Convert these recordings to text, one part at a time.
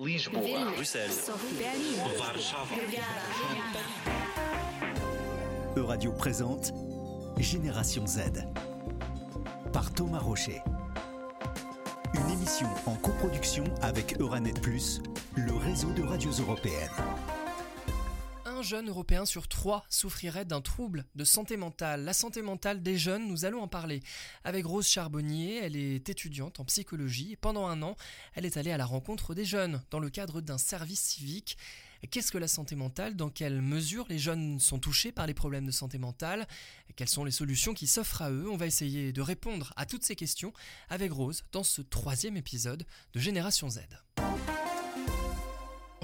Lisboa, Bruxelles, Warszawa. Euradio présente Génération Z par Thomas Rocher. Une émission en coproduction avec Euranet Plus, le réseau de radios européennes. Un jeune européen sur trois souffrirait d'un trouble de santé mentale. La santé mentale des jeunes, nous allons en parler avec Rose Charbonnier. Elle est étudiante en psychologie et pendant un an, elle est allée à la rencontre des jeunes dans le cadre d'un service civique. Qu'est-ce que la santé mentale? Dans quelle mesure les jeunes sont touchés par les problèmes de santé mentale? Quelles sont les solutions qui s'offrent à eux? On va essayer de répondre à toutes ces questions avec Rose dans ce troisième épisode de Génération Z.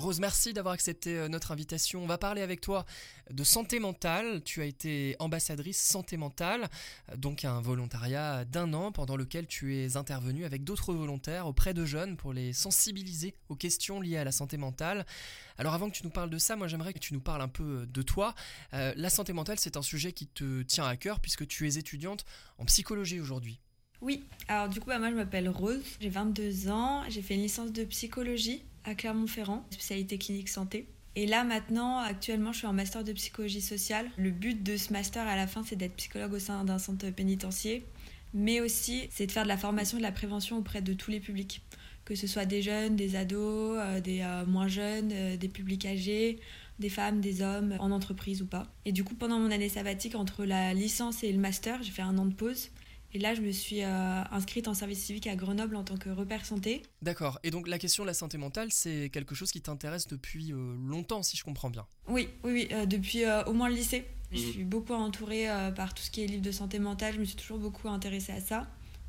Rose, merci d'avoir accepté euh, notre invitation. On va parler avec toi de santé mentale. Tu as été ambassadrice santé mentale, euh, donc un volontariat d'un an pendant lequel tu es intervenue avec d'autres volontaires auprès de jeunes pour les sensibiliser aux questions liées à la santé mentale. Alors avant que tu nous parles de ça, moi j'aimerais que tu nous parles un peu de toi. Euh, la santé mentale, c'est un sujet qui te tient à cœur puisque tu es étudiante en psychologie aujourd'hui. Oui, alors du coup, bah, moi je m'appelle Rose, j'ai 22 ans, j'ai fait une licence de psychologie à Clermont-Ferrand, spécialité clinique santé. Et là maintenant, actuellement, je suis en master de psychologie sociale. Le but de ce master à la fin, c'est d'être psychologue au sein d'un centre pénitentiaire, mais aussi c'est de faire de la formation et de la prévention auprès de tous les publics, que ce soit des jeunes, des ados, euh, des euh, moins jeunes, euh, des publics âgés, des femmes, des hommes, en entreprise ou pas. Et du coup, pendant mon année sabbatique, entre la licence et le master, j'ai fait un an de pause. Et là, je me suis euh, inscrite en service civique à Grenoble en tant que repère santé. D'accord. Et donc la question de la santé mentale, c'est quelque chose qui t'intéresse depuis euh, longtemps, si je comprends bien. Oui, oui, oui. Euh, depuis au moins le lycée. Je suis beaucoup entourée par tout ce qui est livre de santé mentale. Je me suis toujours beaucoup intéressée à ça.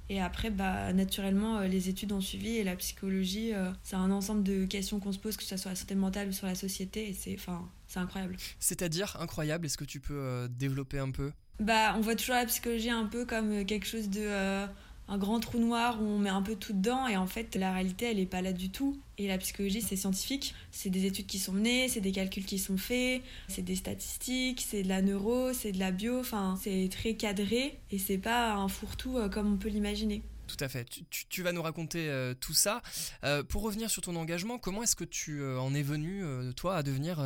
Et après, bah, naturellement, les études ont suivi et la psychologie, c'est un ensemble de questions qu'on se pose, que ce soit sur la santé mentale ou sur la société. Et c'est, enfin, c'est incroyable. C'est-à-dire incroyable. Est-ce que tu peux développer un peu? Bah, on voit toujours la psychologie un peu comme euh, quelque chose de euh, un grand trou noir où on met un peu tout dedans et en fait la réalité elle est pas là du tout. Et la psychologie c'est scientifique. C'est des études qui sont menées c'est des calculs qui sont faits c'est des statistiques c'est de la neuro c'est de la bio enfin c'est très cadré et c'est pas un fourre-tout euh, comme on peut l'imaginer tout à fait. Tu, vas nous raconter tout ça. pour revenir sur ton engagement, comment est-ce que tu en es venu, toi, à devenir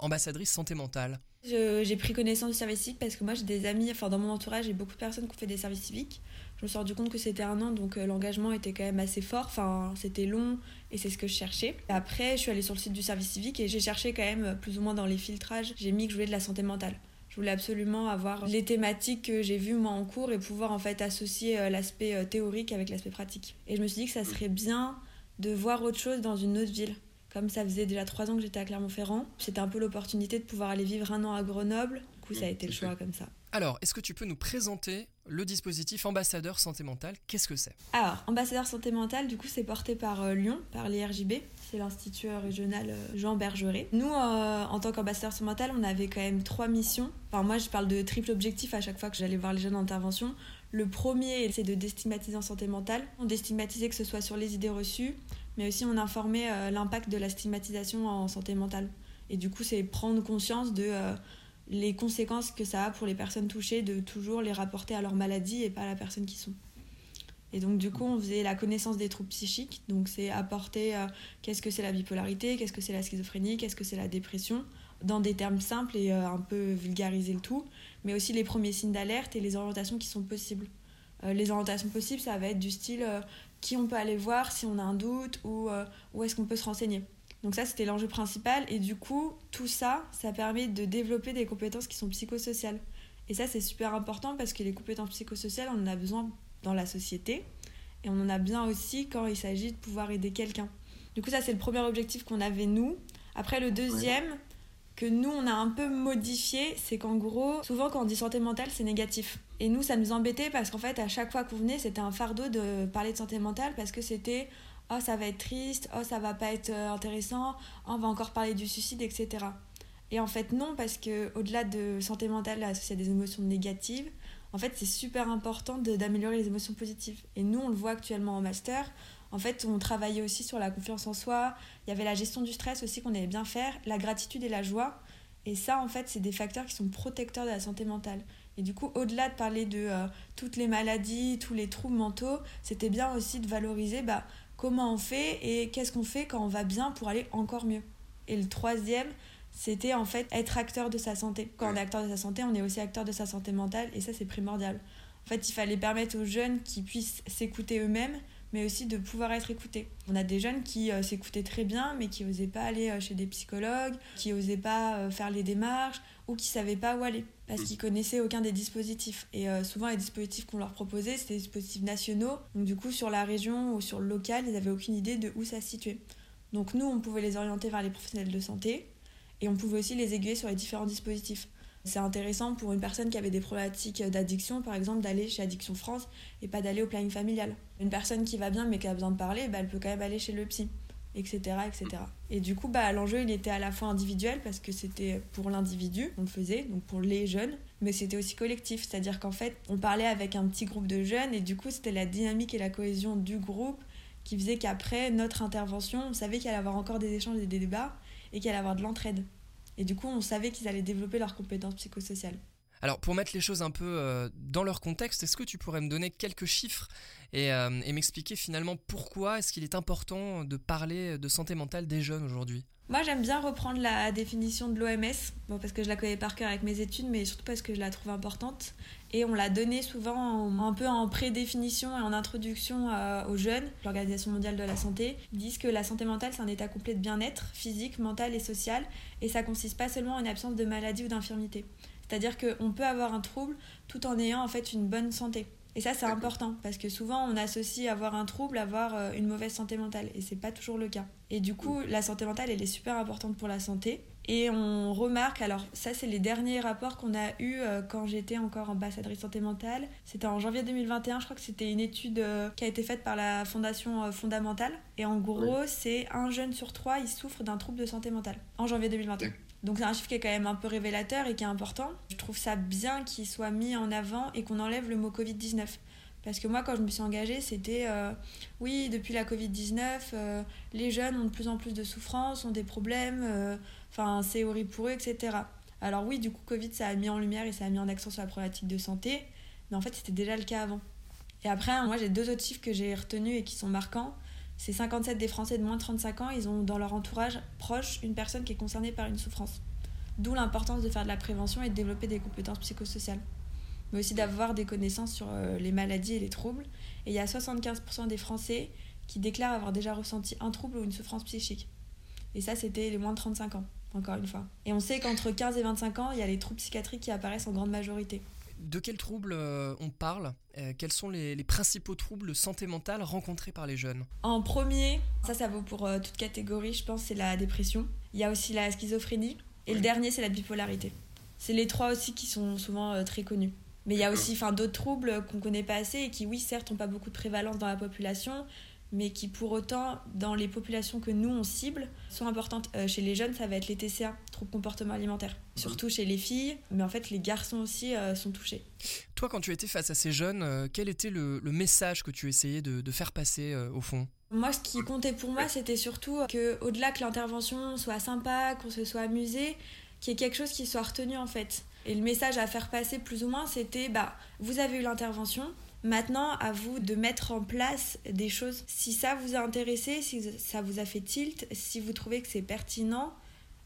ambassadrice santé mentale? J'ai pris connaissance du service civique parce que moi j'ai des amis, enfin dans mon entourage j'ai beaucoup de personnes qui ont fait des services civiques. Je me suis rendu compte que c'était un an donc euh, l'engagement était quand même assez fort, enfin c'était long et c'est ce que je cherchais. Après je suis allée sur le site du service civique et j'ai cherché quand même euh, plus ou moins dans les filtrages, j'ai mis que je voulais de la santé mentale. Voulais absolument avoir les thématiques que j'ai vues moi en cours et pouvoir en fait associer euh, l'aspect théorique avec l'aspect pratique. Et je me suis dit que ça serait bien de voir autre chose dans une autre ville. Comme ça faisait déjà trois ans que j'étais à Clermont-Ferrand, c'était un peu l'opportunité de pouvoir aller vivre un an à Grenoble. Du coup, ça a mmh, été le choix comme ça. Alors, est-ce que tu peux nous présenter le dispositif Ambassadeur Santé Mentale? Qu'est-ce que c'est? Alors, Ambassadeur Santé Mentale, du coup, c'est porté par euh, Lyon, par l'IRJB. C'est l'Institut régional euh, Jean Bergeret. Nous, euh, en tant qu'ambassadeur santé mentale, on avait quand même trois missions. Enfin, moi, je parle de triple objectif à chaque fois que j'allais voir les jeunes en intervention. Le premier, c'est de déstigmatiser en santé mentale. On déstigmatiser que ce soit sur les idées reçues, mais aussi on informait euh, l'impact de la stigmatisation en santé mentale. Et du coup, c'est prendre conscience de euh, les conséquences que ça a pour les personnes touchées, de toujours les rapporter à leur maladie et pas à la personne qui sont. Et donc, du coup, on faisait la connaissance des troubles psychiques. Donc, c'est apporter euh, qu'est-ce que c'est la bipolarité, qu'est-ce que c'est la schizophrénie, qu'est-ce que c'est la dépression, dans des termes simples et un peu vulgariser le tout, mais aussi les premiers signes d'alerte et les orientations qui sont possibles. Les orientations possibles, ça va être du style qui on peut aller voir si on a un doute ou euh, où est-ce qu'on peut se renseigner. Donc ça, c'était l'enjeu principal. Et du coup, tout ça, ça permet de développer des compétences qui sont psychosociales. Et ça, c'est super important parce que les compétences psychosociales, on en a besoin dans la société. Et on en a besoin aussi quand il s'agit de pouvoir aider quelqu'un. Du coup, ça, c'est le premier objectif qu'on avait, nous. Après, le deuxième, que nous, on a un peu modifié, c'est qu'en gros, souvent quand on dit santé mentale, c'est négatif. Et nous, ça nous embêtait parce qu'en fait, à chaque fois qu'on venait, c'était un fardeau de parler de santé mentale parce que c'était oh, ça va être triste, oh, ça va pas être euh, intéressant, oh, on va encore parler du suicide, etc. Et en fait, non, parce que au-delà de santé mentale associée à des émotions négatives, en fait, c'est super important d'améliorer les émotions positives. Et nous, on le voit actuellement en master. En fait, on travaillait aussi sur la confiance en soi. Il y avait la gestion du stress aussi qu'on aimait bien faire, la gratitude et la joie. Et ça, en fait, c'est des facteurs qui sont protecteurs de la santé mentale. Et du coup, au-delà de parler de euh, toutes les maladies, tous les troubles mentaux, c'était bien aussi de valoriser bah, comment on fait et qu'est-ce qu'on fait quand on va bien pour aller encore mieux. Et le troisième, c'était en fait être acteur de sa santé. Quand on est acteur de sa santé, on est aussi acteur de sa santé mentale et ça c'est primordial. En fait, il fallait permettre aux jeunes qui puissent s'écouter eux-mêmes, mais aussi de pouvoir être écoutés. On a des jeunes qui euh, s'écoutaient très bien, mais qui n'osaient pas aller euh, chez des psychologues, qui n'osaient pas euh, faire les démarches, ou qui savaient pas où aller, parce qu'ils connaissaient aucun des dispositifs. Et souvent, les dispositifs qu'on leur proposait, c'était des dispositifs nationaux. Donc du coup, sur la région ou sur le local, ils n'avaient aucune idée de où ça se situait. Donc nous, on pouvait les orienter vers les professionnels de santé, et on pouvait aussi les aiguiller sur les différents dispositifs. C'est intéressant pour une personne qui avait des problématiques d'addiction, par exemple, d'aller chez Addiction France et pas d'aller au planning familial. Une personne qui va bien mais qui a besoin de parler, bah, elle peut quand même aller chez le psy, etc. etc. Et du coup, bah, l'enjeu, il était à la fois individuel parce que c'était pour l'individu, on le faisait, donc pour les jeunes, mais c'était aussi collectif. C'est-à-dire qu'en fait, on parlait avec un petit groupe de jeunes et du coup, c'était la dynamique et la cohésion du groupe qui faisait qu'après notre intervention, on savait qu'il allait avoir encore des échanges et des débats et qu'il allait avoir de l'entraide. Et du coup, on savait qu'ils allaient développer leurs compétences psychosociales. Alors, pour mettre les choses un peu euh, dans leur contexte, est-ce que tu pourrais me donner quelques chiffres et, euh, m'expliquer finalement pourquoi est-ce qu'il est important de parler de santé mentale des jeunes aujourd'hui? Moi, j'aime bien reprendre la définition de l'OMS, parce que je la connais par cœur avec mes études, mais surtout parce que je la trouve importante. Et on l'a donnée souvent un peu en prédéfinition et en introduction euh, aux jeunes. L'Organisation mondiale de la santé Ils disent que la santé mentale, c'est un état complet de bien-être physique, mental et social. Et ça consiste pas seulement en une absence de maladie ou d'infirmité. C'est-à-dire qu'on peut avoir un trouble tout en ayant en fait une bonne santé. Et ça, c'est important parce que souvent, on associe avoir un trouble, avoir euh, une mauvaise santé mentale. Et c'est pas toujours le cas. Et du coup, la santé mentale, elle est super importante pour la santé. Et on remarque, alors ça, c'est les derniers rapports qu'on a eus euh, quand j'étais encore ambassadrice santé mentale. C'était en janvier 2021, je crois que c'était une étude euh, qui a été faite par la Fondation Fondamentale. Et en gros, c'est un jeune sur trois, il souffre d'un trouble de santé mentale en janvier 2021. Donc c'est un chiffre qui est quand même un peu révélateur et qui est important. Je trouve ça bien qu'il soit mis en avant et qu'on enlève le mot Covid-19. Parce que moi, quand je me suis engagée, c'était euh, oui, depuis la Covid-19, euh, les jeunes ont de plus en plus de souffrances, ont des problèmes, euh, enfin, c'est horrible pour eux, etc. Alors, oui, du coup, Covid, ça a mis en lumière et ça a mis en accent sur la problématique de santé, mais en fait, c'était déjà le cas avant. Et après, moi, j'ai deux autres chiffres que j'ai retenus et qui sont marquants c'est 57 des Français de moins de 35 ans, ils ont dans leur entourage proche une personne qui est concernée par une souffrance. D'où l'importance de faire de la prévention et de développer des compétences psychosociales. Mais aussi d'avoir des connaissances sur euh, les maladies et les troubles. Et il y a 75% des Français qui déclarent avoir déjà ressenti un trouble ou une souffrance psychique. Et ça, c'était les moins de 35 ans, encore une fois. Et on sait qu'entre 15 et 25 ans, il y a les troubles psychiatriques qui apparaissent en grande majorité. De quels troubles euh, on parle euh, Quels sont les, principaux troubles de santé mentale rencontrés par les jeunes? En premier, ça ça vaut pour euh, toute catégorie, je pense, c'est la dépression. Il y a aussi la schizophrénie. Et le dernier, c'est la bipolarité. C'est les trois aussi qui sont souvent très connus. Mais il y a aussi d'autres troubles qu'on ne connaît pas assez et qui, oui, certes, n'ont pas beaucoup de prévalence dans la population, mais qui pour autant, dans les populations que nous on cible, sont importantes. Euh, chez les jeunes, ça va être les TCA, troubles comportement alimentaire, surtout chez les filles, mais en fait les garçons aussi euh, sont touchés. Toi, quand tu étais face à ces jeunes, euh, quel était le, message que tu essayais de, faire passer au fond? Moi, ce qui comptait pour moi, c'était surtout que, au-delà que l'intervention soit sympa, qu'on se soit amusé, qu'il y ait quelque chose qui soit retenu en fait. Et le message à faire passer plus ou moins, c'était bah, vous avez eu l'intervention, Maintenant, à vous de mettre en place des choses. Si ça vous a intéressé, si ça vous a fait tilt, si vous trouvez que c'est pertinent,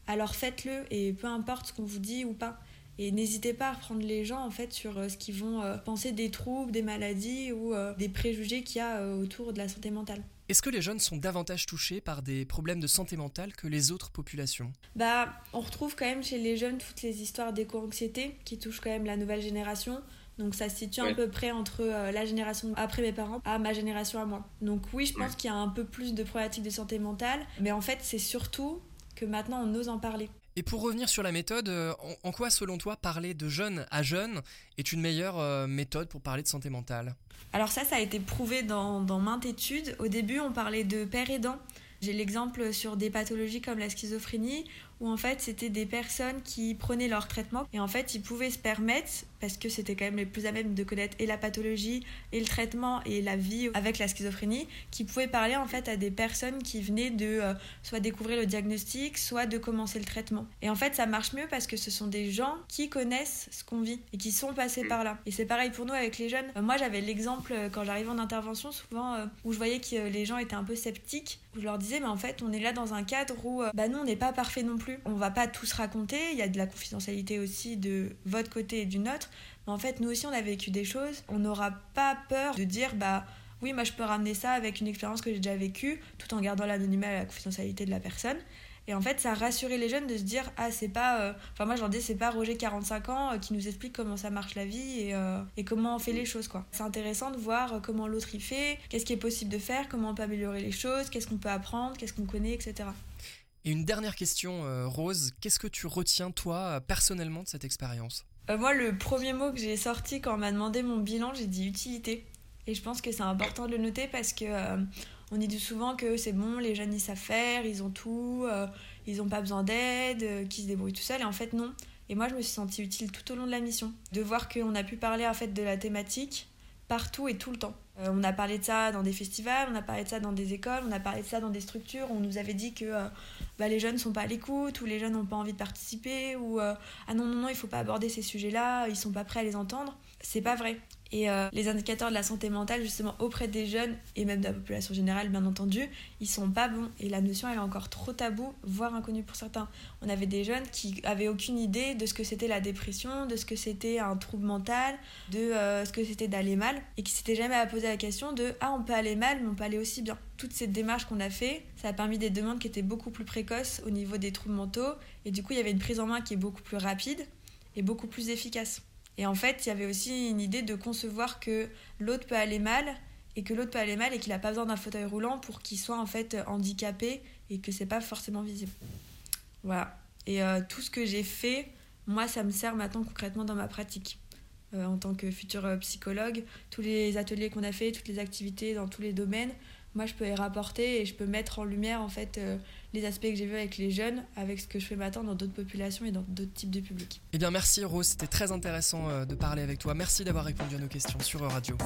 alors faites-le et peu importe ce qu'on vous dit ou pas. Et n'hésitez pas à prendre les gens en fait sur euh, ce qu'ils vont euh, penser des troubles, des maladies ou euh, des préjugés qu'il y a autour de la santé mentale. Est-ce que les jeunes sont davantage touchés par des problèmes de santé mentale que les autres populations? Bah, on retrouve quand même chez les jeunes toutes les histoires d'éco-anxiété qui touchent quand même la nouvelle génération. Donc ça se situe à peu près entre euh, la génération après mes parents à ma génération à moi. Donc oui, je pense qu'il y a un peu plus de problématiques de santé mentale, mais en fait c'est surtout que maintenant on ose en parler. Et pour revenir sur la méthode, euh, en quoi selon toi parler de jeune à jeune est une meilleure euh, méthode pour parler de santé mentale? Alors ça, ça a été prouvé dans, dans maintes études. Au début, on parlait de père aidant. J'ai l'exemple sur des pathologies comme la schizophrénie, où en fait c'était des personnes qui prenaient leur traitement et en fait ils pouvaient se permettre parce que c'était quand même les plus à même de connaître et la pathologie et le traitement et la vie avec la schizophrénie, qui pouvaient parler en fait à des personnes qui venaient de euh, soit découvrir le diagnostic, soit de commencer le traitement. Et en fait, ça marche mieux parce que ce sont des gens qui connaissent ce qu'on vit et qui sont passés par là. Et c'est pareil pour nous avec les jeunes. Euh, moi, j'avais l'exemple quand j'arrivais en intervention souvent où je voyais que les gens étaient un peu sceptiques. Où je leur disais, mais en fait, on est là dans un cadre où bah, nous, on n'est pas parfait non plus. On va pas tous raconter. Il y a de la confidentialité aussi de votre côté et du nôtre. Mais en fait, nous aussi, on a vécu des choses. On n'aura pas peur de dire, bah oui, moi, je peux ramener ça avec une expérience que j'ai déjà vécue, tout en gardant l'anonymat et la confidentialité de la personne. Et en fait, ça a rassuré les jeunes de se dire Ah, c'est pas. Euh, enfin, moi, je leur dis, c'est pas Roger, 45 ans, euh, qui nous explique comment ça marche la vie et, euh, et comment on fait les choses, quoi. C'est intéressant de voir comment l'autre y fait, qu'est-ce qui est possible de faire, comment on peut améliorer les choses, qu'est-ce qu'on peut apprendre, qu'est-ce qu'on connaît, etc. Et une dernière question, Rose, qu'est-ce que tu retiens, toi, personnellement, de cette expérience? Moi, le premier mot que j'ai sorti quand on m'a demandé mon bilan, j'ai dit utilité. Et je pense que c'est important de le noter parce que on dit souvent que c'est bon, les jeunes ils savent faire, ils ont tout, euh, ils n'ont pas besoin d'aide, euh, qu'ils se débrouillent tout seuls. Et en fait, non. Et moi, je me suis sentie utile tout au long de la mission. De voir qu'on a pu parler en fait de la thématique partout et tout le temps. Euh, on a parlé de ça dans des festivals, on a parlé de ça dans des écoles, on a parlé de ça dans des structures. On nous avait dit que bah, les jeunes ne sont pas à l'écoute, ou les jeunes n'ont pas envie de participer, ou ah non, non, non, il ne faut pas aborder ces sujets-là, ils ne sont pas prêts à les entendre. C'est pas vrai. Et euh, les indicateurs de la santé mentale, justement, auprès des jeunes et même de la population générale, bien entendu, ils sont pas bons. Et la notion, elle est encore trop taboue, voire inconnue pour certains. On avait des jeunes qui avaient aucune idée de ce que c'était la dépression, de ce que c'était un trouble mental, de euh, ce que c'était d'aller mal, et qui s'étaient jamais posé la question de Ah, on peut aller mal, mais on peut aller aussi bien. Toute cette démarche qu'on a fait, ça a permis des demandes qui étaient beaucoup plus précoces au niveau des troubles mentaux, et du coup, il y avait une prise en main qui est beaucoup plus rapide et beaucoup plus efficace. Et en fait, il y avait aussi une idée de concevoir que l'autre peut aller mal et que l'autre peut aller mal et qu'il n'a pas besoin d'un fauteuil roulant pour qu'il soit en fait handicapé et que c'est pas forcément visible. Voilà. Et euh, tout ce que j'ai fait, moi, ça me sert maintenant concrètement dans ma pratique. Euh, en tant que futur euh, psychologue, tous les ateliers qu'on a fait, toutes les activités dans tous les domaines, moi je peux les rapporter et je peux mettre en lumière en fait euh, les aspects que j'ai vus avec les jeunes, avec ce que je fais maintenant dans d'autres populations et dans d'autres types de publics. Eh bien merci Rose, c'était très intéressant euh, de parler avec toi. Merci d'avoir répondu à nos questions sur Radio.